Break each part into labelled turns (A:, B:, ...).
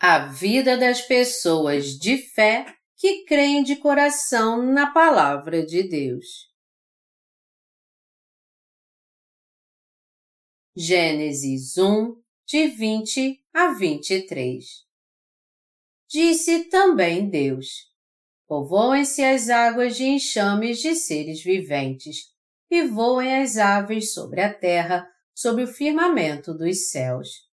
A: A vida das pessoas de fé que creem de coração na Palavra de Deus. Gênesis 1, de 20 a 23 Disse também Deus: Povoem-se as águas de enxames de seres viventes, e voem as aves sobre a terra, sobre o firmamento dos céus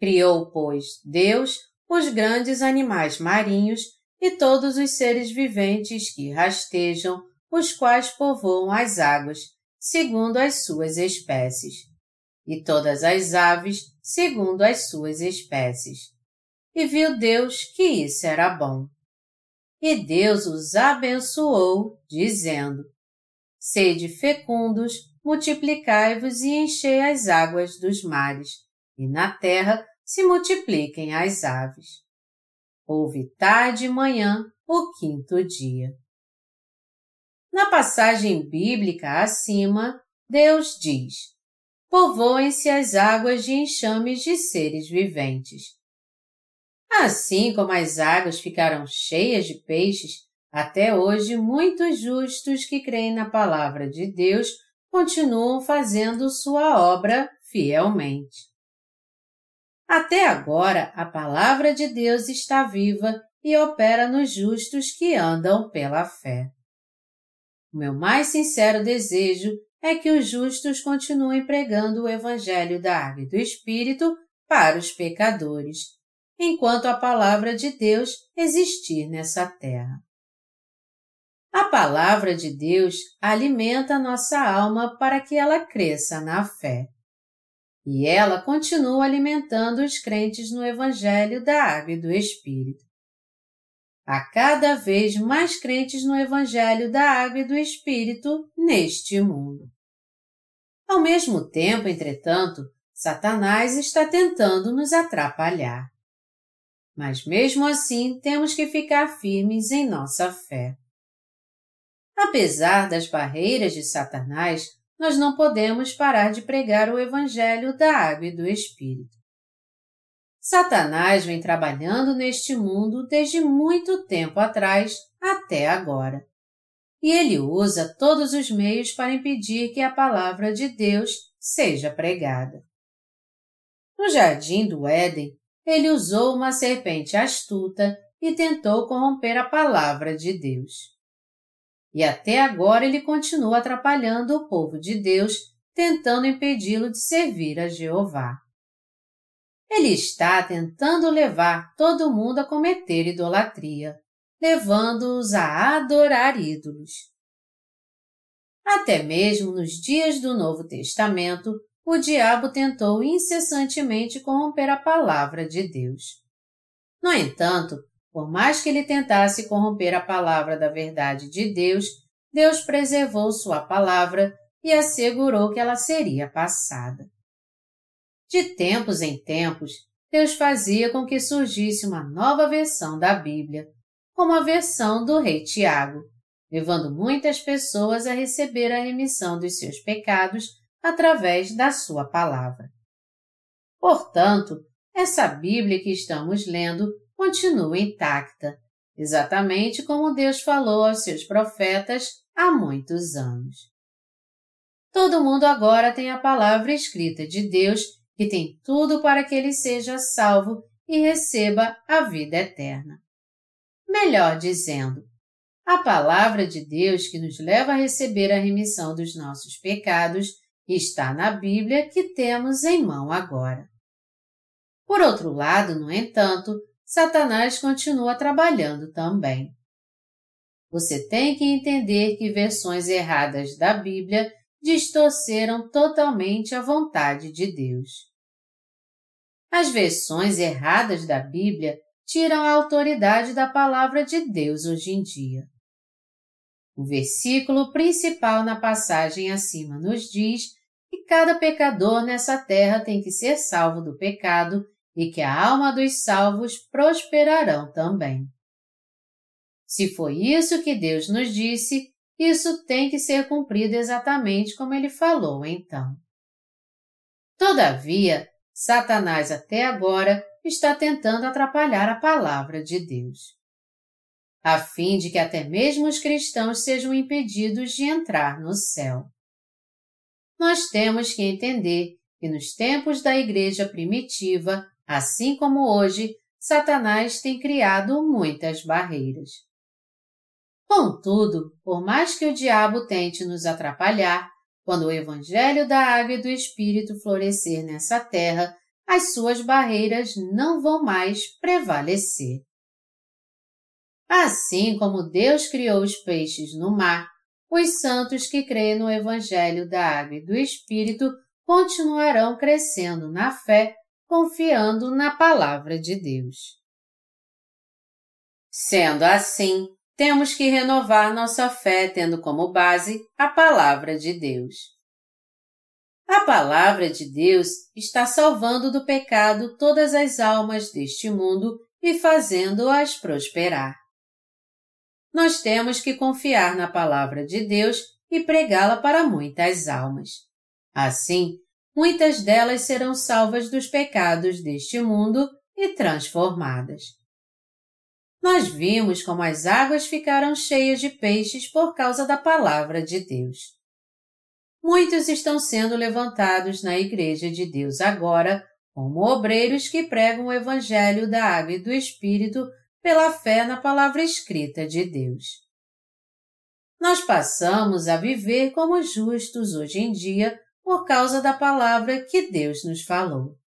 A: Criou, pois, Deus os grandes animais marinhos e todos os seres viventes que rastejam, os quais povoam as águas, segundo as suas espécies, e todas as aves, segundo as suas espécies. E viu Deus que isso era bom. E Deus os abençoou, dizendo: Sede fecundos, multiplicai-vos e enchei as águas dos mares, e na terra se multipliquem as aves. Houve tarde e manhã o quinto dia. Na passagem bíblica acima, Deus diz: Povoem-se as águas de enxames de seres viventes. Assim como as águas ficaram cheias de peixes, até hoje muitos justos que creem na palavra de Deus continuam fazendo sua obra fielmente. Até agora, a palavra de Deus está viva e opera nos justos que andam pela fé. O meu mais sincero desejo é que os justos continuem pregando o Evangelho da Água e do Espírito para os pecadores, enquanto a palavra de Deus existir nessa terra. A palavra de Deus alimenta nossa alma para que ela cresça na fé. E ela continua alimentando os crentes no Evangelho da Água e do Espírito. Há cada vez mais crentes no Evangelho da Água e do Espírito neste mundo. Ao mesmo tempo, entretanto, Satanás está tentando nos atrapalhar. Mas mesmo assim, temos que ficar firmes em nossa fé. Apesar das barreiras de Satanás, nós não podemos parar de pregar o Evangelho da Água e do Espírito. Satanás vem trabalhando neste mundo desde muito tempo atrás até agora. E ele usa todos os meios para impedir que a palavra de Deus seja pregada. No jardim do Éden, ele usou uma serpente astuta e tentou corromper a palavra de Deus. E até agora ele continua atrapalhando o povo de Deus, tentando impedi-lo de servir a Jeová. Ele está tentando levar todo mundo a cometer idolatria, levando-os a adorar ídolos. Até mesmo nos dias do Novo Testamento, o diabo tentou incessantemente corromper a palavra de Deus. No entanto, por mais que ele tentasse corromper a palavra da verdade de Deus, Deus preservou sua palavra e assegurou que ela seria passada. De tempos em tempos, Deus fazia com que surgisse uma nova versão da Bíblia, como a versão do rei Tiago, levando muitas pessoas a receber a remissão dos seus pecados através da sua palavra. Portanto, essa Bíblia que estamos lendo continua intacta, exatamente como Deus falou aos seus profetas há muitos anos. Todo mundo agora tem a palavra escrita de Deus que tem tudo para que ele seja salvo e receba a vida eterna. Melhor dizendo, a palavra de Deus que nos leva a receber a remissão dos nossos pecados está na Bíblia que temos em mão agora. Por outro lado, no entanto, Satanás continua trabalhando também. Você tem que entender que versões erradas da Bíblia distorceram totalmente a vontade de Deus. As versões erradas da Bíblia tiram a autoridade da palavra de Deus hoje em dia. O versículo principal na passagem acima nos diz que cada pecador nessa terra tem que ser salvo do pecado e que a alma dos salvos prosperarão também. Se foi isso que Deus nos disse, isso tem que ser cumprido exatamente como ele falou então. Todavia, Satanás até agora está tentando atrapalhar a palavra de Deus. A fim de que até mesmo os cristãos sejam impedidos de entrar no céu. Nós temos que entender que nos tempos da igreja primitiva, assim como hoje, Satanás tem criado muitas barreiras. Contudo, por mais que o diabo tente nos atrapalhar, quando o Evangelho da Água e do Espírito florescer nessa terra, as suas barreiras não vão mais prevalecer. Assim como Deus criou os peixes no mar, os santos que creem no Evangelho da Água e do Espírito continuarão crescendo na fé, confiando na Palavra de Deus. Sendo assim, temos que renovar nossa fé tendo como base a Palavra de Deus. A Palavra de Deus está salvando do pecado todas as almas deste mundo e fazendo-as prosperar. Nós temos que confiar na Palavra de Deus e pregá-la para muitas almas. Assim, muitas delas serão salvas dos pecados deste mundo e transformadas nós vimos como as águas ficaram cheias de peixes por causa da palavra de Deus. Muitos estão sendo levantados na Igreja de Deus agora como obreiros que pregam o Evangelho da Água e do Espírito pela fé na palavra escrita de Deus. Nós passamos a viver como justos hoje em dia por causa da palavra que Deus nos falou.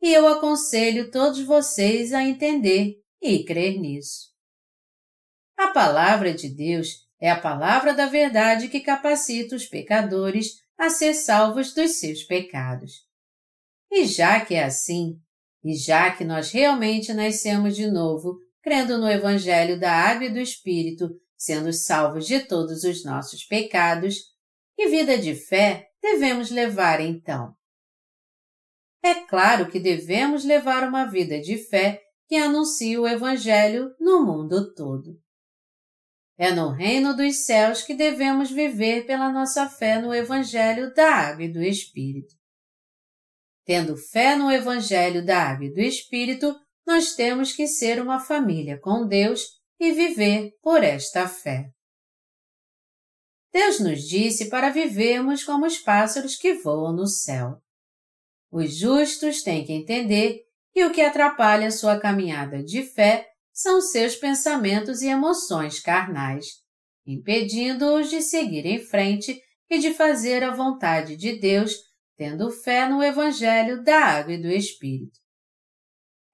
A: E eu aconselho todos vocês a entender e crer nisso. A palavra de Deus é a palavra da verdade que capacita os pecadores a ser salvos dos seus pecados. E já que é assim, e já que nós realmente nascemos de novo, crendo no Evangelho da Água e do Espírito, sendo salvos de todos os nossos pecados, que vida de fé devemos levar então? É claro que devemos levar uma vida de fé que anuncia o Evangelho no mundo todo. É no reino dos céus que devemos viver pela nossa fé no Evangelho da Água e do Espírito. Tendo fé no Evangelho da Água e do Espírito, nós temos que ser uma família com Deus e viver por esta fé. Deus nos disse para vivermos como os pássaros que voam no céu. Os justos têm que entender e o que atrapalha sua caminhada de fé são seus pensamentos e emoções carnais, impedindo-os de seguir em frente e de fazer a vontade de Deus, tendo fé no Evangelho da Água e do Espírito.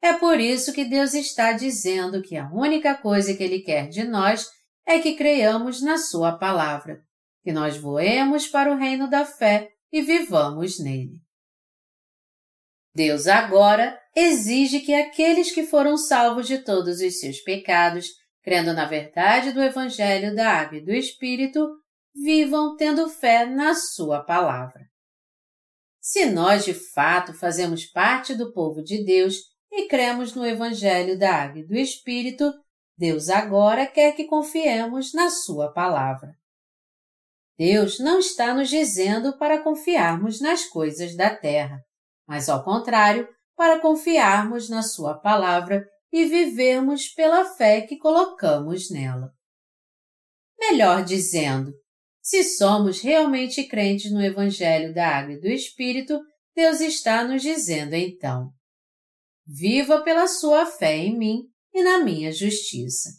A: É por isso que Deus está dizendo que a única coisa que Ele quer de nós é que creiamos na Sua palavra, que nós voemos para o reino da fé e vivamos nele. Deus agora exige que aqueles que foram salvos de todos os seus pecados, crendo na verdade do Evangelho da Água e do Espírito, vivam tendo fé na Sua palavra. Se nós de fato fazemos parte do povo de Deus e cremos no Evangelho da Água e do Espírito, Deus agora quer que confiemos na Sua palavra. Deus não está nos dizendo para confiarmos nas coisas da terra, mas ao contrário, para confiarmos na Sua palavra e vivermos pela fé que colocamos nela. Melhor dizendo, se somos realmente crentes no Evangelho da Água e do Espírito, Deus está nos dizendo então: Viva pela sua fé em mim e na minha justiça.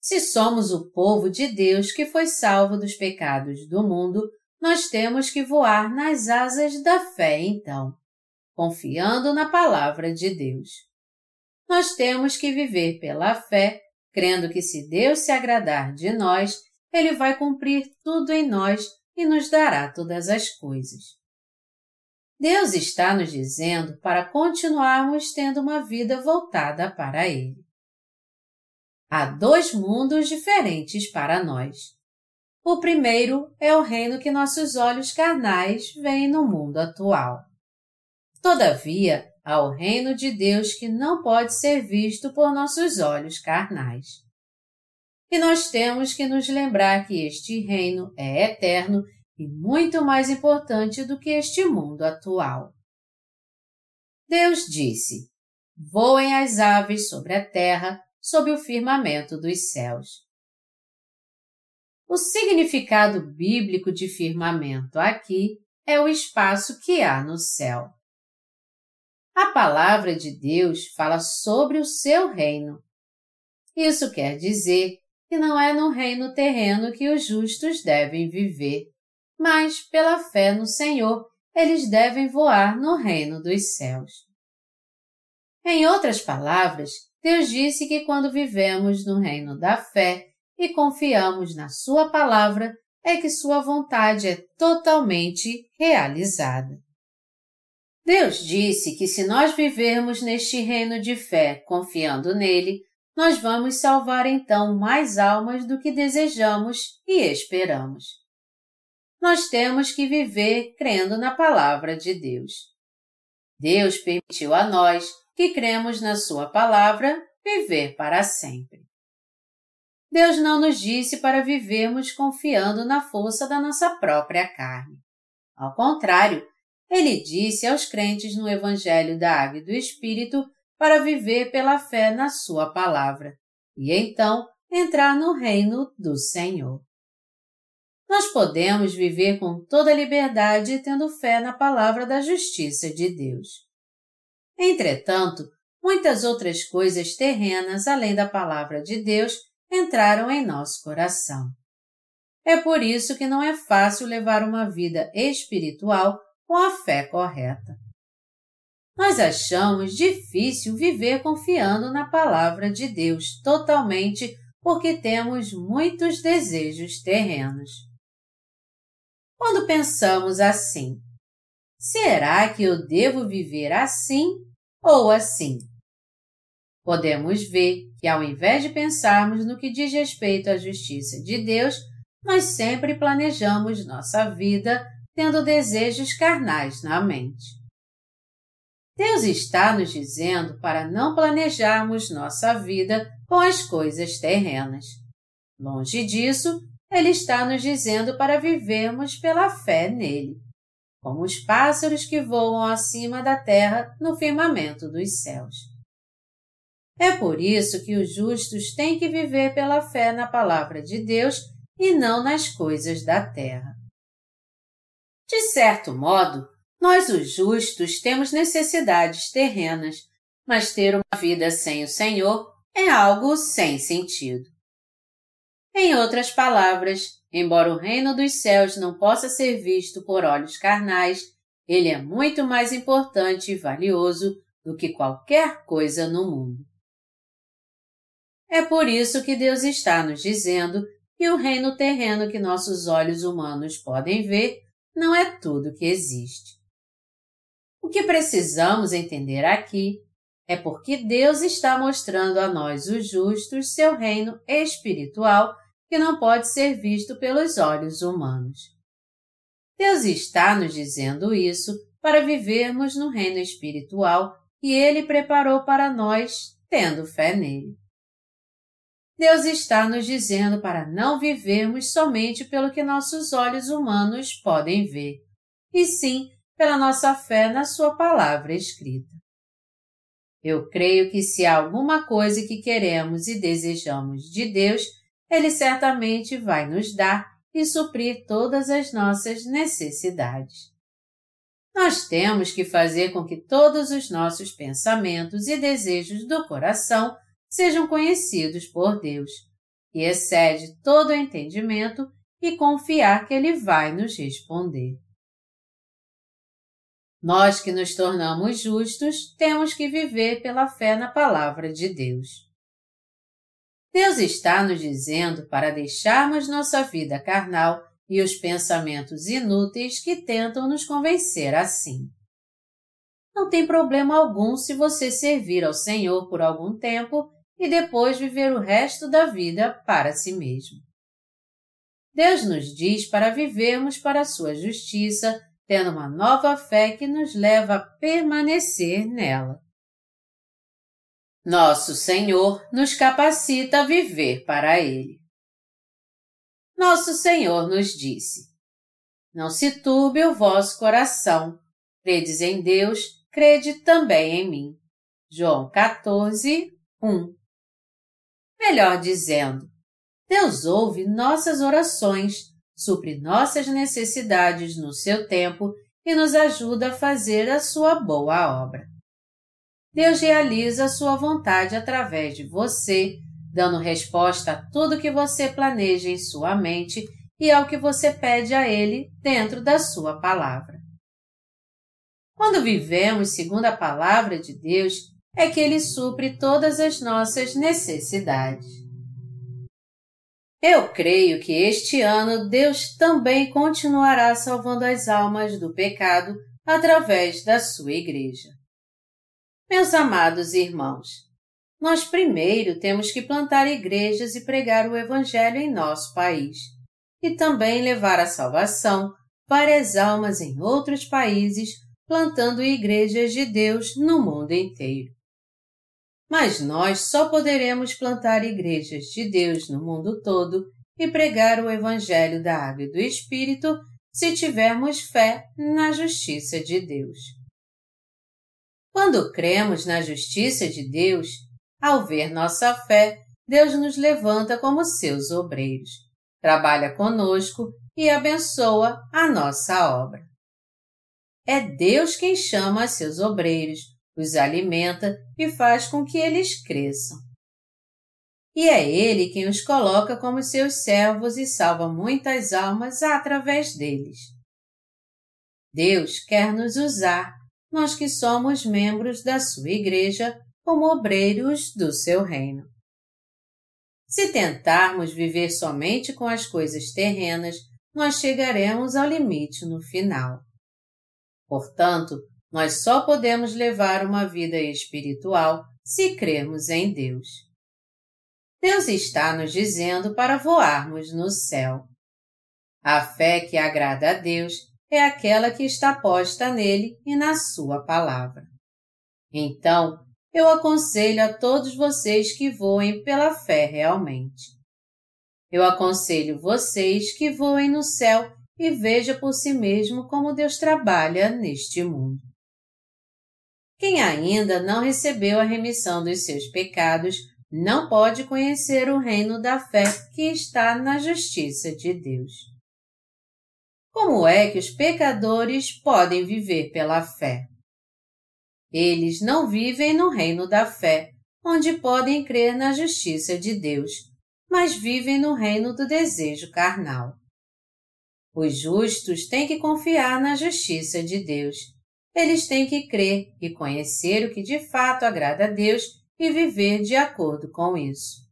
A: Se somos o povo de Deus que foi salvo dos pecados do mundo, nós temos que voar nas asas da fé então confiando na palavra de Deus. Nós temos que viver pela fé, crendo que se Deus se agradar de nós, Ele vai cumprir tudo em nós e nos dará todas as coisas. Deus está nos dizendo para continuarmos tendo uma vida voltada para Ele. Há dois mundos diferentes para nós. O primeiro é o reino que nossos olhos carnais veem no mundo atual. Todavia, há o reino de Deus que não pode ser visto por nossos olhos carnais. E nós temos que nos lembrar que este reino é eterno e muito mais importante do que este mundo atual. Deus disse: Voem as aves sobre a terra, sob o firmamento dos céus. O significado bíblico de firmamento aqui é o espaço que há no céu. A palavra de Deus fala sobre o seu reino. Isso quer dizer que não é no reino terreno que os justos devem viver, mas, pela fé no Senhor, eles devem voar no reino dos céus. Em outras palavras, Deus disse que quando vivemos no reino da fé e confiamos na Sua palavra, é que Sua vontade é totalmente realizada. Deus disse que se nós vivermos neste reino de fé confiando nele, nós vamos salvar então mais almas do que desejamos e esperamos. Nós temos que viver crendo na palavra de Deus. Deus permitiu a nós, que cremos na Sua palavra, viver para sempre. Deus não nos disse para vivermos confiando na força da nossa própria carne. Ao contrário, Ele disse aos crentes no Evangelho da Água e do Espírito para viver pela fé na Sua palavra e então entrar no reino do Senhor. Nós podemos viver com toda liberdade tendo fé na palavra da justiça de Deus. Entretanto, muitas outras coisas terrenas além da palavra de Deus entraram em nosso coração. É por isso que não é fácil levar uma vida espiritual com a fé correta. Nós achamos difícil viver confiando na palavra de Deus totalmente porque temos muitos desejos terrenos. Quando pensamos assim, será que eu devo viver assim ou assim? Podemos ver que, ao invés de pensarmos no que diz respeito à justiça de Deus, nós sempre planejamos nossa vida tendo desejos carnais na mente. Deus está nos dizendo para não planejarmos nossa vida com as coisas terrenas. Longe disso, Ele está nos dizendo para vivermos pela fé nele, como os pássaros que voam acima da terra no firmamento dos céus. É por isso que os justos têm que viver pela fé na palavra de Deus e não nas coisas da terra. De certo modo, nós, os justos, temos necessidades terrenas, mas ter uma vida sem o Senhor é algo sem sentido. Em outras palavras, embora o reino dos céus não possa ser visto por olhos carnais, ele é muito mais importante e valioso do que qualquer coisa no mundo. É por isso que Deus está nos dizendo que o reino terreno que nossos olhos humanos podem ver não é tudo que existe. O que precisamos entender aqui é porque Deus está mostrando a nós, os justos, seu reino espiritual que não pode ser visto pelos olhos humanos. Deus está nos dizendo isso para vivermos no reino espiritual que Ele preparou para nós, tendo fé nele. Deus está nos dizendo para não vivermos somente pelo que nossos olhos humanos podem ver, e sim pela nossa fé na Sua palavra escrita. Eu creio que se há alguma coisa que queremos e desejamos de Deus, Ele certamente vai nos dar e suprir todas as nossas necessidades. Nós temos que fazer com que todos os nossos pensamentos e desejos do coração sejam conhecidos por Deus, que excede todo o entendimento e confiar que Ele vai nos responder. Nós que nos tornamos justos temos que viver pela fé na palavra de Deus. Deus está nos dizendo para deixarmos nossa vida carnal e os pensamentos inúteis que tentam nos convencer assim. Não tem problema algum se você servir ao Senhor por algum tempo e depois viver o resto da vida para si mesmo. Deus nos diz para vivermos para a sua justiça, tendo uma nova fé que nos leva a permanecer nela. Nosso Senhor nos capacita a viver para Ele. Nosso Senhor nos disse: Não se turbe o vosso coração, credes em Deus, crede também em mim. João 14, 1. Melhor dizendo, Deus ouve nossas orações, supre nossas necessidades no seu tempo e nos ajuda a fazer a sua boa obra. Deus realiza a sua vontade através de você, dando resposta a tudo que você planeja em sua mente e ao que você pede a Ele dentro da sua palavra. Quando vivemos segundo a palavra de Deus, é que Ele supre todas as nossas necessidades. Eu creio que este ano Deus também continuará salvando as almas do pecado através da sua igreja. Meus amados irmãos, nós primeiro temos que plantar igrejas e pregar o Evangelho em nosso país, e também levar a salvação várias almas em outros países, plantando igrejas de Deus no mundo inteiro. Mas nós só poderemos plantar igrejas de Deus no mundo todo e pregar o Evangelho da Água e do Espírito se tivermos fé na justiça de Deus. Quando cremos na justiça de Deus, ao ver nossa fé, Deus nos levanta como seus obreiros, trabalha conosco e abençoa a nossa obra. É Deus quem chama seus obreiros, os alimenta e faz com que eles cresçam. E é Ele quem os coloca como seus servos e salva muitas almas através deles. Deus quer nos usar nós que somos membros da sua igreja como obreiros do seu reino. Se tentarmos viver somente com as coisas terrenas, nós chegaremos ao limite no final. Portanto, nós só podemos levar uma vida espiritual se crermos em Deus. Deus está nos dizendo para voarmos no céu. A fé que agrada a Deus é aquela que está posta nele e na sua palavra. Então, eu aconselho a todos vocês que voem pela fé realmente. Eu aconselho vocês que voem no céu e veja por si mesmo como Deus trabalha neste mundo. Quem ainda não recebeu a remissão dos seus pecados não pode conhecer o reino da fé que está na justiça de Deus. Como é que os pecadores podem viver pela fé? Eles não vivem no reino da fé, onde podem crer na justiça de Deus, mas vivem no reino do desejo carnal. Os justos têm que confiar na justiça de Deus. Eles têm que crer e conhecer o que de fato agrada a Deus e viver de acordo com isso.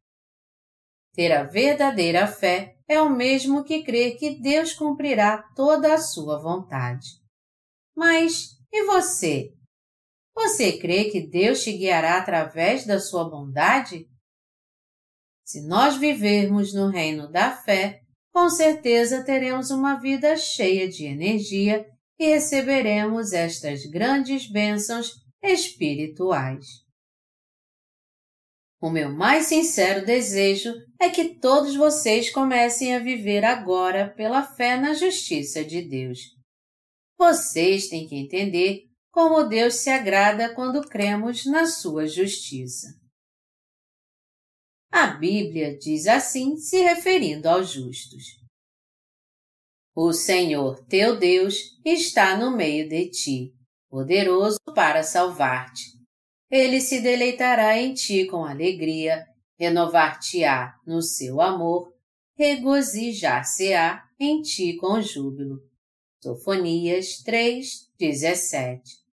A: Ter a verdadeira fé é o mesmo que crer que Deus cumprirá toda a sua vontade. Mas e você? Você crê que Deus te guiará através da sua bondade? Se nós vivermos no reino da fé, com certeza teremos uma vida cheia de energia e receberemos estas grandes bênçãos espirituais. O meu mais sincero desejo é que todos vocês comecem a viver agora pela fé na justiça de Deus. Vocês têm que entender como Deus se agrada quando cremos na sua justiça. A Bíblia diz assim, se referindo aos justos. O Senhor teu Deus está no meio de ti, poderoso para salvar-te ele se deleitará em ti com alegria, renovar-te-á no seu amor, regozijar-se-á em ti com júbilo. Sofonias 3, 17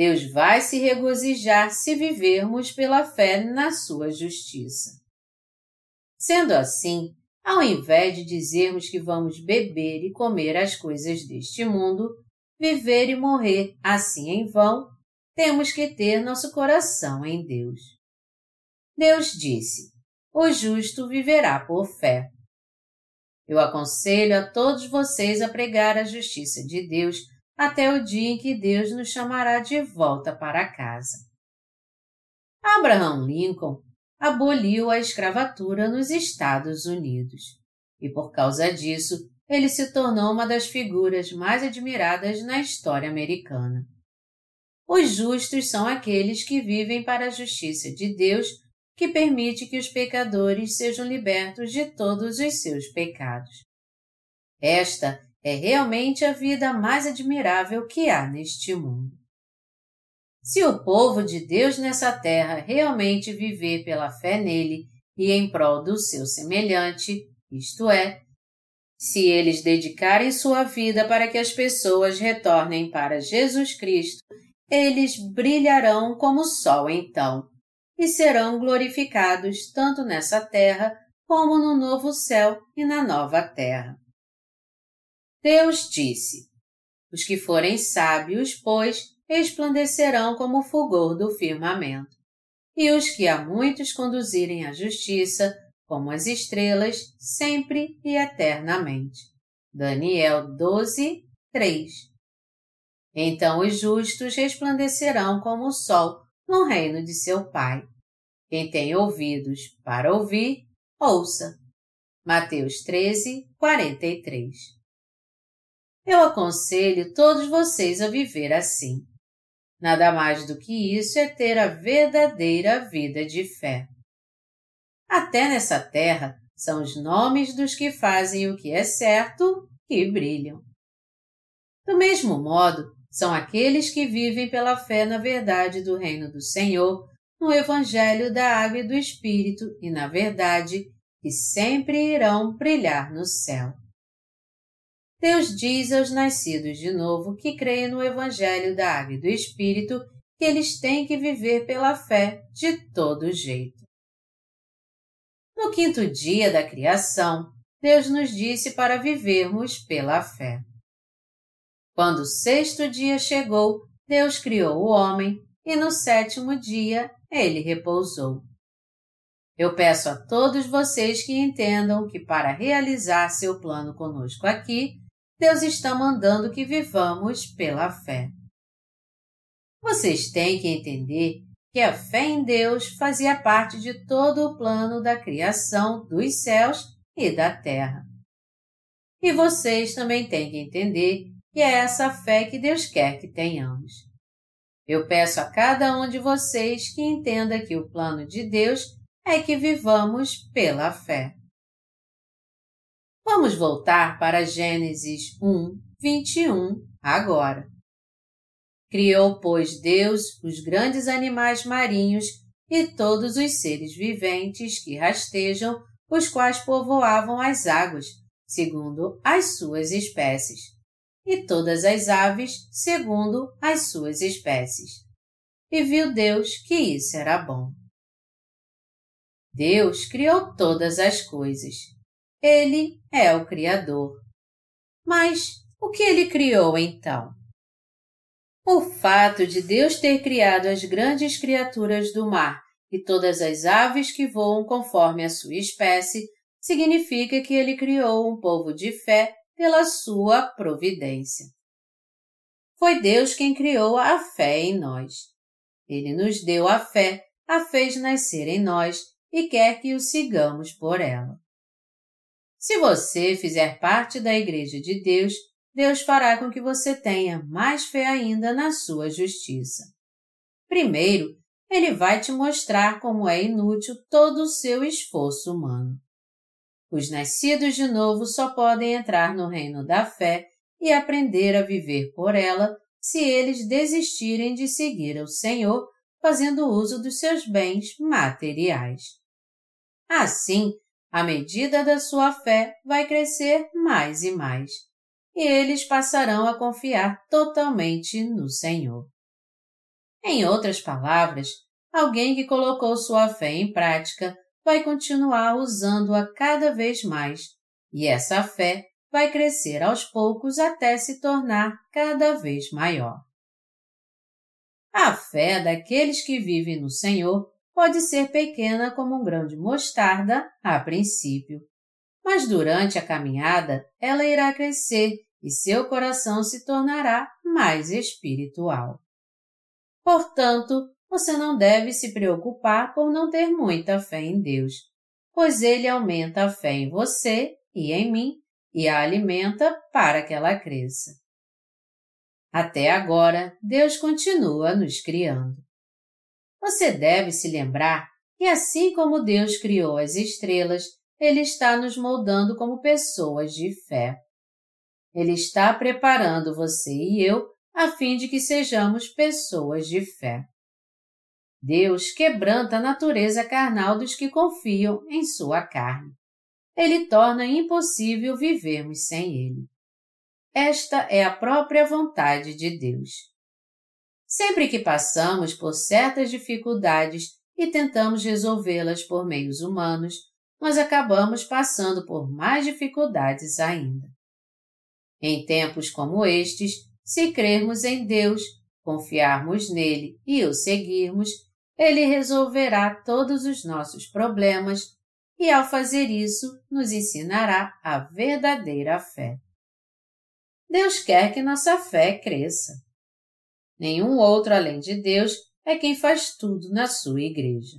A: Deus vai se regozijar se vivermos pela fé na sua justiça. Sendo assim, ao invés de dizermos que vamos beber e comer as coisas deste mundo, viver e morrer assim em vão, temos que ter nosso coração em Deus. Deus disse: O justo viverá por fé. Eu aconselho a todos vocês a pregar a justiça de Deus até o dia em que Deus nos chamará de volta para casa. Abraham Lincoln aboliu a escravatura nos Estados Unidos e, por causa disso, ele se tornou uma das figuras mais admiradas na história americana. Os justos são aqueles que vivem para a justiça de Deus, que permite que os pecadores sejam libertos de todos os seus pecados. Esta é realmente a vida mais admirável que há neste mundo. Se o povo de Deus nessa terra realmente viver pela fé nele e em prol do seu semelhante, isto é, se eles dedicarem sua vida para que as pessoas retornem para Jesus Cristo eles brilharão como o sol então, e serão glorificados tanto nessa terra como no novo céu e na nova terra. Deus disse: Os que forem sábios, pois, resplandecerão como o fulgor do firmamento, e os que a muitos conduzirem à justiça, como as estrelas, sempre e eternamente. Daniel 12, 3 então os justos resplandecerão como o sol no reino de seu Pai. Quem tem ouvidos para ouvir, ouça. Mateus 13, 43 Eu aconselho todos vocês a viver assim. Nada mais do que isso é ter a verdadeira vida de fé. Até nessa terra são os nomes dos que fazem o que é certo que brilham. Do mesmo modo, são aqueles que vivem pela fé na verdade do reino do Senhor, no Evangelho da Água e do Espírito e na verdade, que sempre irão brilhar no céu. Deus diz aos nascidos de novo que creem no Evangelho da Água e do Espírito que eles têm que viver pela fé de todo jeito. No quinto dia da criação, Deus nos disse para vivermos pela fé. Quando o sexto dia chegou, Deus criou o homem e no sétimo dia ele repousou. Eu peço a todos vocês que entendam que para realizar seu plano conosco aqui, Deus está mandando que vivamos pela fé. Vocês têm que entender que a fé em Deus fazia parte de todo o plano da criação dos céus e da terra. E vocês também têm que entender e é essa fé que Deus quer que tenhamos. Eu peço a cada um de vocês que entenda que o plano de Deus é que vivamos pela fé. Vamos voltar para Gênesis 1, 21 agora. Criou, pois, Deus os grandes animais marinhos e todos os seres viventes que rastejam, os quais povoavam as águas, segundo as suas espécies e todas as aves segundo as suas espécies. E viu Deus que isso era bom. Deus criou todas as coisas. Ele é o Criador. Mas o que ele criou então? O fato de Deus ter criado as grandes criaturas do mar e todas as aves que voam conforme a sua espécie significa que ele criou um povo de fé pela sua providência. Foi Deus quem criou a fé em nós. Ele nos deu a fé, a fez nascer em nós e quer que o sigamos por ela. Se você fizer parte da Igreja de Deus, Deus fará com que você tenha mais fé ainda na sua justiça. Primeiro, Ele vai te mostrar como é inútil todo o seu esforço humano. Os nascidos de novo só podem entrar no reino da fé e aprender a viver por ela se eles desistirem de seguir o Senhor fazendo uso dos seus bens materiais. Assim, a medida da sua fé vai crescer mais e mais, e eles passarão a confiar totalmente no Senhor. Em outras palavras, alguém que colocou sua fé em prática vai continuar usando-a cada vez mais, e essa fé vai crescer aos poucos até se tornar cada vez maior. A fé daqueles que vivem no Senhor pode ser pequena como um grão de mostarda a princípio, mas durante a caminhada ela irá crescer e seu coração se tornará mais espiritual. Portanto, você não deve se preocupar por não ter muita fé em Deus, pois Ele aumenta a fé em você e em mim e a alimenta para que ela cresça. Até agora, Deus continua nos criando. Você deve se lembrar que, assim como Deus criou as estrelas, Ele está nos moldando como pessoas de fé. Ele está preparando você e eu a fim de que sejamos pessoas de fé. Deus quebranta a natureza carnal dos que confiam em sua carne. Ele torna impossível vivermos sem Ele. Esta é a própria vontade de Deus. Sempre que passamos por certas dificuldades e tentamos resolvê-las por meios humanos, nós acabamos passando por mais dificuldades ainda. Em tempos como estes, se crermos em Deus, confiarmos nele e o seguirmos, ele resolverá todos os nossos problemas e, ao fazer isso, nos ensinará a verdadeira fé. Deus quer que nossa fé cresça. Nenhum outro além de Deus é quem faz tudo na sua igreja.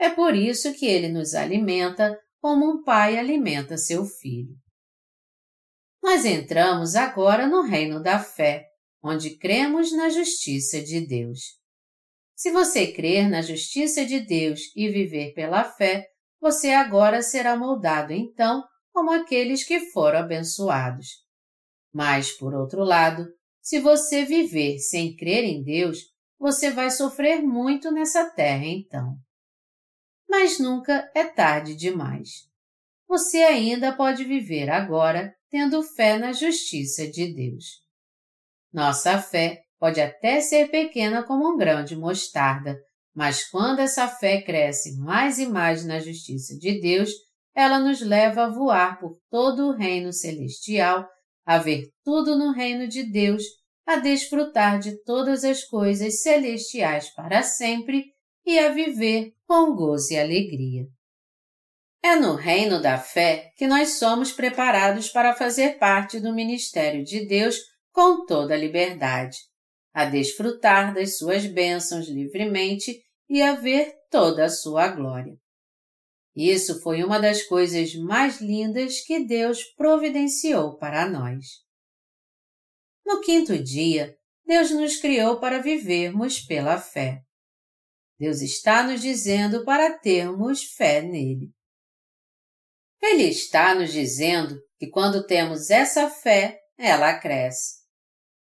A: É por isso que ele nos alimenta como um pai alimenta seu filho. Nós entramos agora no reino da fé, onde cremos na justiça de Deus. Se você crer na justiça de Deus e viver pela fé, você agora será moldado então como aqueles que foram abençoados. Mas, por outro lado, se você viver sem crer em Deus, você vai sofrer muito nessa terra então. Mas nunca é tarde demais. Você ainda pode viver agora tendo fé na justiça de Deus. Nossa fé pode até ser pequena como um grão de mostarda, mas quando essa fé cresce mais e mais na justiça de Deus, ela nos leva a voar por todo o reino celestial, a ver tudo no reino de Deus, a desfrutar de todas as coisas celestiais para sempre e a viver com gozo e alegria. É no reino da fé que nós somos preparados para fazer parte do ministério de Deus com toda a liberdade, a desfrutar das suas bênçãos livremente e a ver toda a sua glória. Isso foi uma das coisas mais lindas que Deus providenciou para nós. No quinto dia, Deus nos criou para vivermos pela fé. Deus está nos dizendo para termos fé nele. Ele está nos dizendo que quando temos essa fé, ela cresce.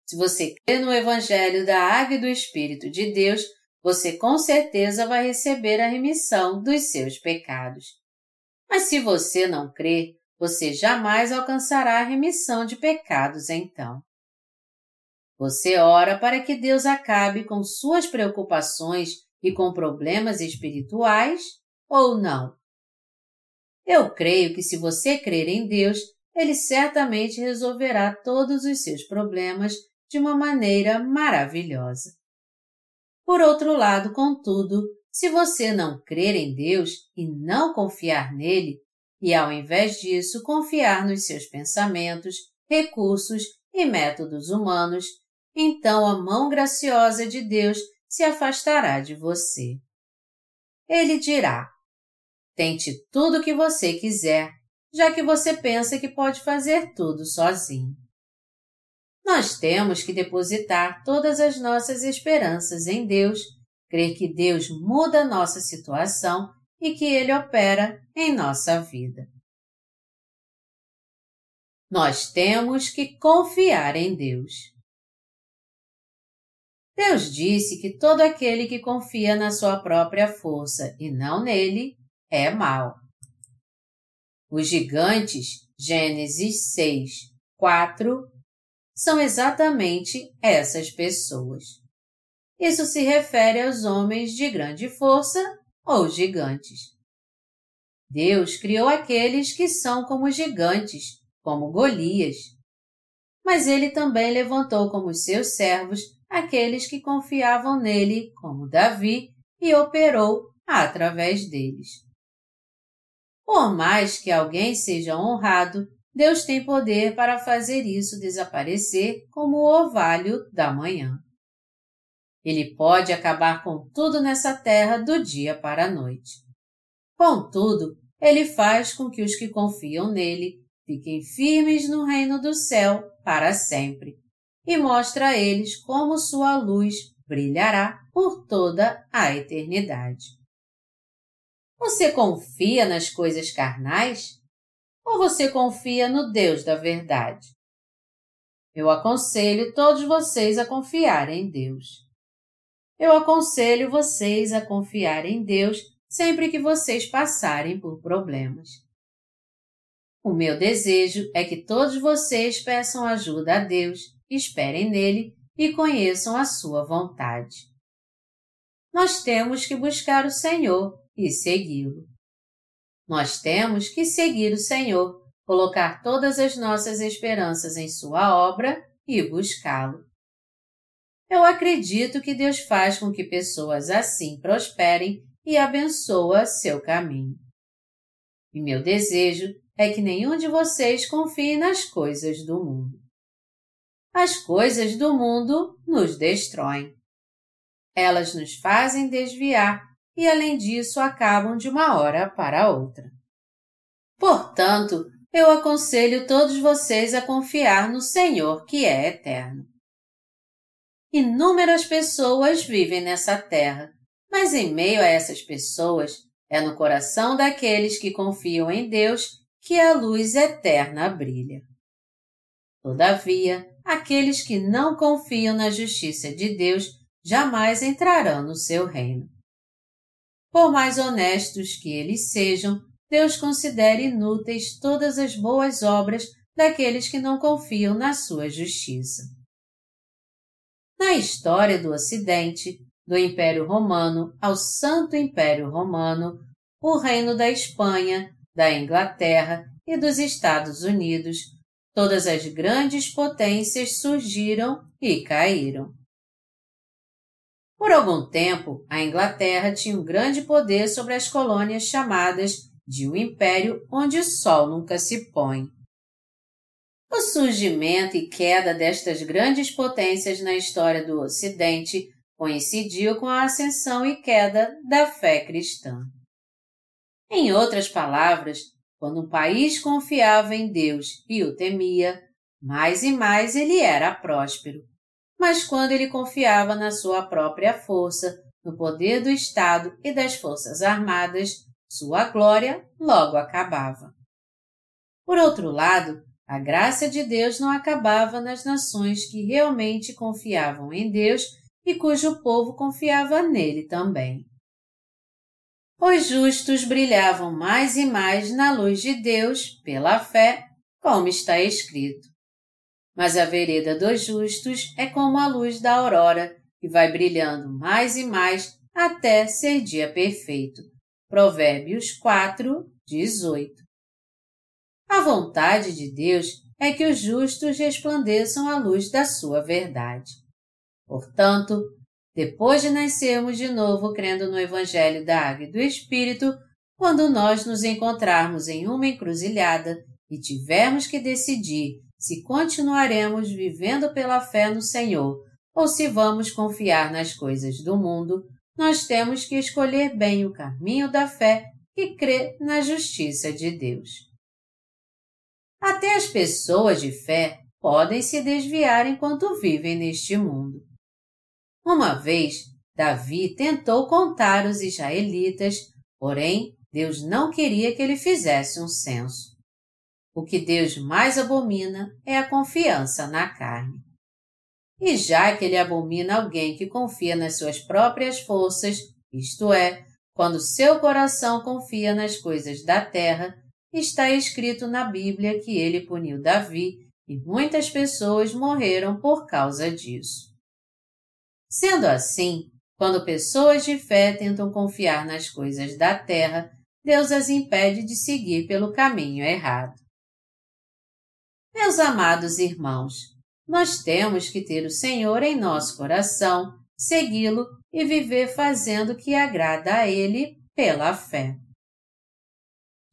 A: Se você crê no Evangelho da Água e do Espírito de Deus, você com certeza vai receber a remissão dos seus pecados. Mas se você não crê, você jamais alcançará a remissão de pecados então. Você ora para que Deus acabe com suas preocupações e com problemas espirituais ou não? Eu creio que se você crer em Deus, Ele certamente resolverá todos os seus problemas de uma maneira maravilhosa. Por outro lado, contudo, se você não crer em Deus e não confiar nele, e ao invés disso confiar nos seus pensamentos, recursos e métodos humanos, então a mão graciosa de Deus se afastará de você. Ele dirá: Tente tudo o que você quiser, já que você pensa que pode fazer tudo sozinho. Nós temos que depositar todas as nossas esperanças em Deus, crer que Deus muda a nossa situação e que Ele opera em nossa vida. Nós temos que confiar em Deus. Deus disse que todo aquele que confia na sua própria força e não nele é mal. Os gigantes, Gênesis 6, 4, são exatamente essas pessoas. Isso se refere aos homens de grande força ou gigantes. Deus criou aqueles que são como gigantes, como Golias. Mas ele também levantou como seus servos aqueles que confiavam nele, como Davi, e operou através deles. Por mais que alguém seja honrado, Deus tem poder para fazer isso desaparecer como o orvalho da manhã. Ele pode acabar com tudo nessa terra do dia para a noite. Contudo, ele faz com que os que confiam nele fiquem firmes no reino do céu para sempre, e mostra a eles como sua luz brilhará por toda a eternidade. Você confia nas coisas carnais? Ou você confia no Deus da verdade? Eu aconselho todos vocês a confiar em Deus. Eu aconselho vocês a confiar em Deus sempre que vocês passarem por problemas. O meu desejo é que todos vocês peçam ajuda a Deus, esperem nele e conheçam a sua vontade. Nós temos que buscar o Senhor e segui-lo. Nós temos que seguir o Senhor, colocar todas as nossas esperanças em Sua obra e buscá-lo. Eu acredito que Deus faz com que pessoas assim prosperem e abençoa seu caminho. E meu desejo é que nenhum de vocês confie nas coisas do mundo. As coisas do mundo nos destroem. Elas nos fazem desviar e, além disso, acabam de uma hora para outra. Portanto, eu aconselho todos vocês a confiar no Senhor que é eterno. Inúmeras pessoas vivem nessa terra, mas em meio a essas pessoas, é no coração daqueles que confiam em Deus que a luz eterna brilha. Todavia, aqueles que não confiam na justiça de Deus jamais entrarão no seu reino. Por mais honestos que eles sejam, Deus considera inúteis todas as boas obras daqueles que não confiam na sua justiça. Na história do Ocidente, do Império Romano ao Santo Império Romano, o Reino da Espanha, da Inglaterra e dos Estados Unidos, todas as grandes potências surgiram e caíram. Por algum tempo, a Inglaterra tinha um grande poder sobre as colônias chamadas de um império onde o sol nunca se põe. O surgimento e queda destas grandes potências na história do Ocidente coincidiu com a ascensão e queda da fé cristã. Em outras palavras, quando um país confiava em Deus e o temia, mais e mais ele era próspero mas quando ele confiava na sua própria força, no poder do Estado e das Forças Armadas, sua glória logo acabava. Por outro lado, a graça de Deus não acabava nas nações que realmente confiavam em Deus e cujo povo confiava nele também. Os justos brilhavam mais e mais na luz de Deus pela fé, como está escrito. Mas a vereda dos justos é como a luz da aurora, que vai brilhando mais e mais até ser dia perfeito. Provérbios 4, 18. A vontade de Deus é que os justos resplandeçam a luz da sua verdade. Portanto, depois de nascermos de novo crendo no Evangelho da Água e do Espírito, quando nós nos encontrarmos em uma encruzilhada e tivermos que decidir se continuaremos vivendo pela fé no Senhor ou se vamos confiar nas coisas do mundo, nós temos que escolher bem o caminho da fé e crer na justiça de Deus. Até as pessoas de fé podem se desviar enquanto vivem neste mundo. Uma vez, Davi tentou contar os israelitas, porém, Deus não queria que ele fizesse um censo. O que Deus mais abomina é a confiança na carne. E já que ele abomina alguém que confia nas suas próprias forças, isto é, quando seu coração confia nas coisas da terra, está escrito na Bíblia que ele puniu Davi e muitas pessoas morreram por causa disso. Sendo assim, quando pessoas de fé tentam confiar nas coisas da terra, Deus as impede de seguir pelo caminho errado. Meus amados irmãos, nós temos que ter o Senhor em nosso coração, segui-lo e viver fazendo o que agrada a Ele pela fé.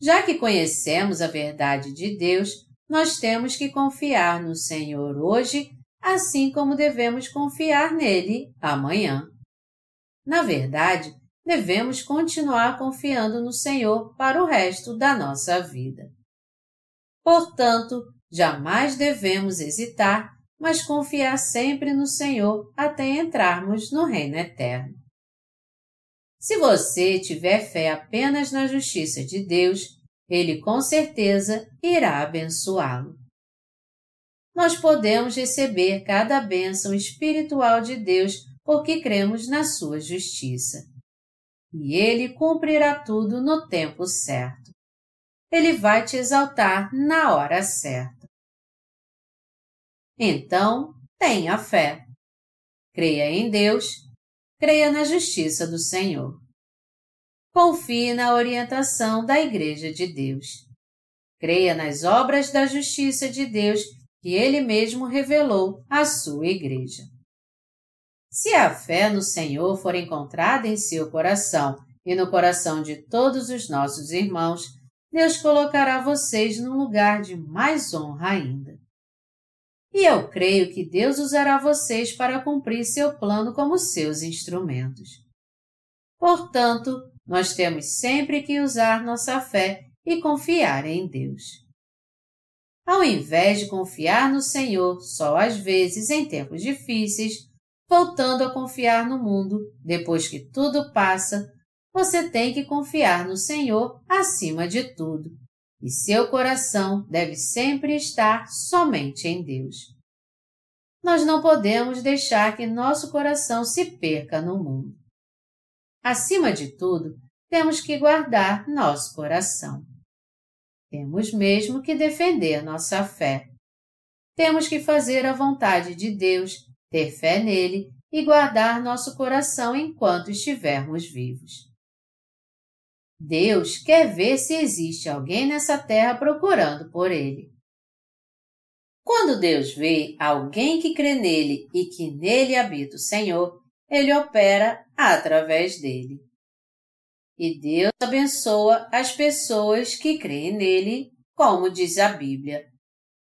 A: Já que conhecemos a verdade de Deus, nós temos que confiar no Senhor hoje, assim como devemos confiar nele amanhã. Na verdade, devemos continuar confiando no Senhor para o resto da nossa vida. Portanto, jamais devemos hesitar mas confiar sempre no Senhor até entrarmos no Reino Eterno. Se você tiver fé apenas na justiça de Deus, Ele com certeza irá abençoá-lo. Nós podemos receber cada bênção espiritual de Deus porque cremos na Sua justiça. E Ele cumprirá tudo no tempo certo. Ele vai te exaltar na hora certa. Então, tenha fé. Creia em Deus, creia na justiça do Senhor. Confie na orientação da Igreja de Deus. Creia nas obras da justiça de Deus que Ele mesmo revelou à sua Igreja. Se a fé no Senhor for encontrada em seu coração e no coração de todos os nossos irmãos, Deus colocará vocês num lugar de mais honra ainda. E eu creio que Deus usará vocês para cumprir seu plano como seus instrumentos. Portanto, nós temos sempre que usar nossa fé e confiar em Deus. Ao invés de confiar no Senhor só às vezes em tempos difíceis, voltando a confiar no mundo depois que tudo passa, você tem que confiar no Senhor acima de tudo e seu coração deve sempre estar somente em Deus. Nós não podemos deixar que nosso coração se perca no mundo. Acima de tudo, temos que guardar nosso coração. Temos mesmo que defender nossa fé. Temos que fazer a vontade de Deus, ter fé nele e guardar nosso coração enquanto estivermos vivos. Deus quer ver se existe alguém nessa terra procurando por ele. Quando Deus vê alguém que crê nele e que nele habita o Senhor, ele opera através dele. E Deus abençoa as pessoas que creem nele, como diz a Bíblia.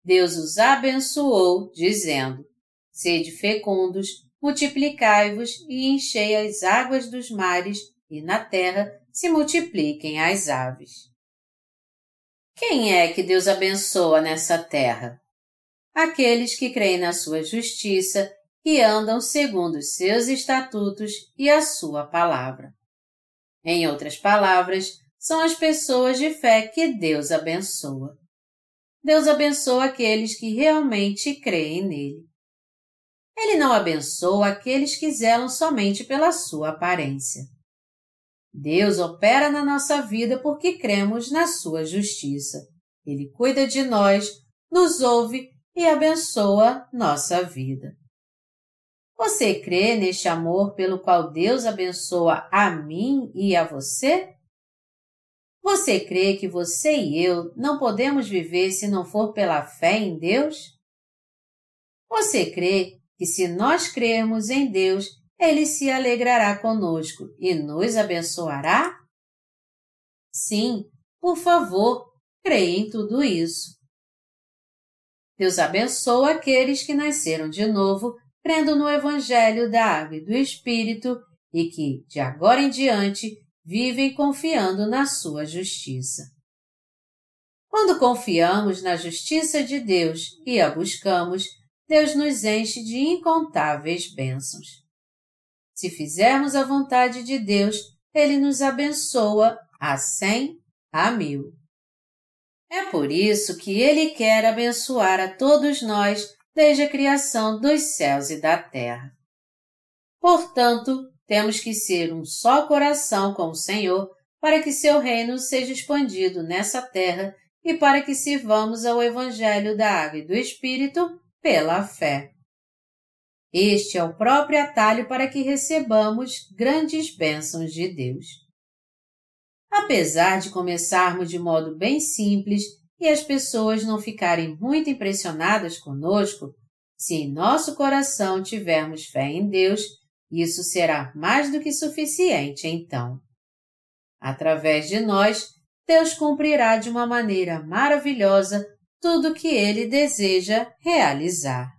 A: Deus os abençoou, dizendo: Sede fecundos, multiplicai-vos e enchei as águas dos mares e na terra se multipliquem as aves. Quem é que Deus abençoa nessa terra? Aqueles que creem na sua justiça e andam segundo os seus estatutos e a sua palavra. Em outras palavras, são as pessoas de fé que Deus abençoa. Deus abençoa aqueles que realmente creem nele. Ele não abençoa aqueles que zelam somente pela sua aparência. Deus opera na nossa vida porque cremos na sua justiça. Ele cuida de nós, nos ouve e abençoa nossa vida. Você crê neste amor pelo qual Deus abençoa a mim e a você? Você crê que você e eu não podemos viver se não for pela fé em Deus? Você crê que se nós crermos em Deus, ele se alegrará conosco e nos abençoará? Sim, por favor, creia em tudo isso. Deus abençoa aqueles que nasceram de novo, crendo no Evangelho da Água e do Espírito e que, de agora em diante, vivem confiando na sua justiça. Quando confiamos na justiça de Deus e a buscamos, Deus nos enche de incontáveis bênçãos. Se fizermos a vontade de Deus, Ele nos abençoa a cem, a mil. É por isso que Ele quer abençoar a todos nós desde a criação dos céus e da terra. Portanto, temos que ser um só coração com o Senhor para que seu reino seja expandido nessa terra e para que sirvamos ao Evangelho da Água e do Espírito pela fé. Este é o próprio atalho para que recebamos grandes bênçãos de Deus. Apesar de começarmos de modo bem simples e as pessoas não ficarem muito impressionadas conosco, se em nosso coração tivermos fé em Deus, isso será mais do que suficiente então. Através de nós, Deus cumprirá de uma maneira maravilhosa tudo o que Ele deseja realizar.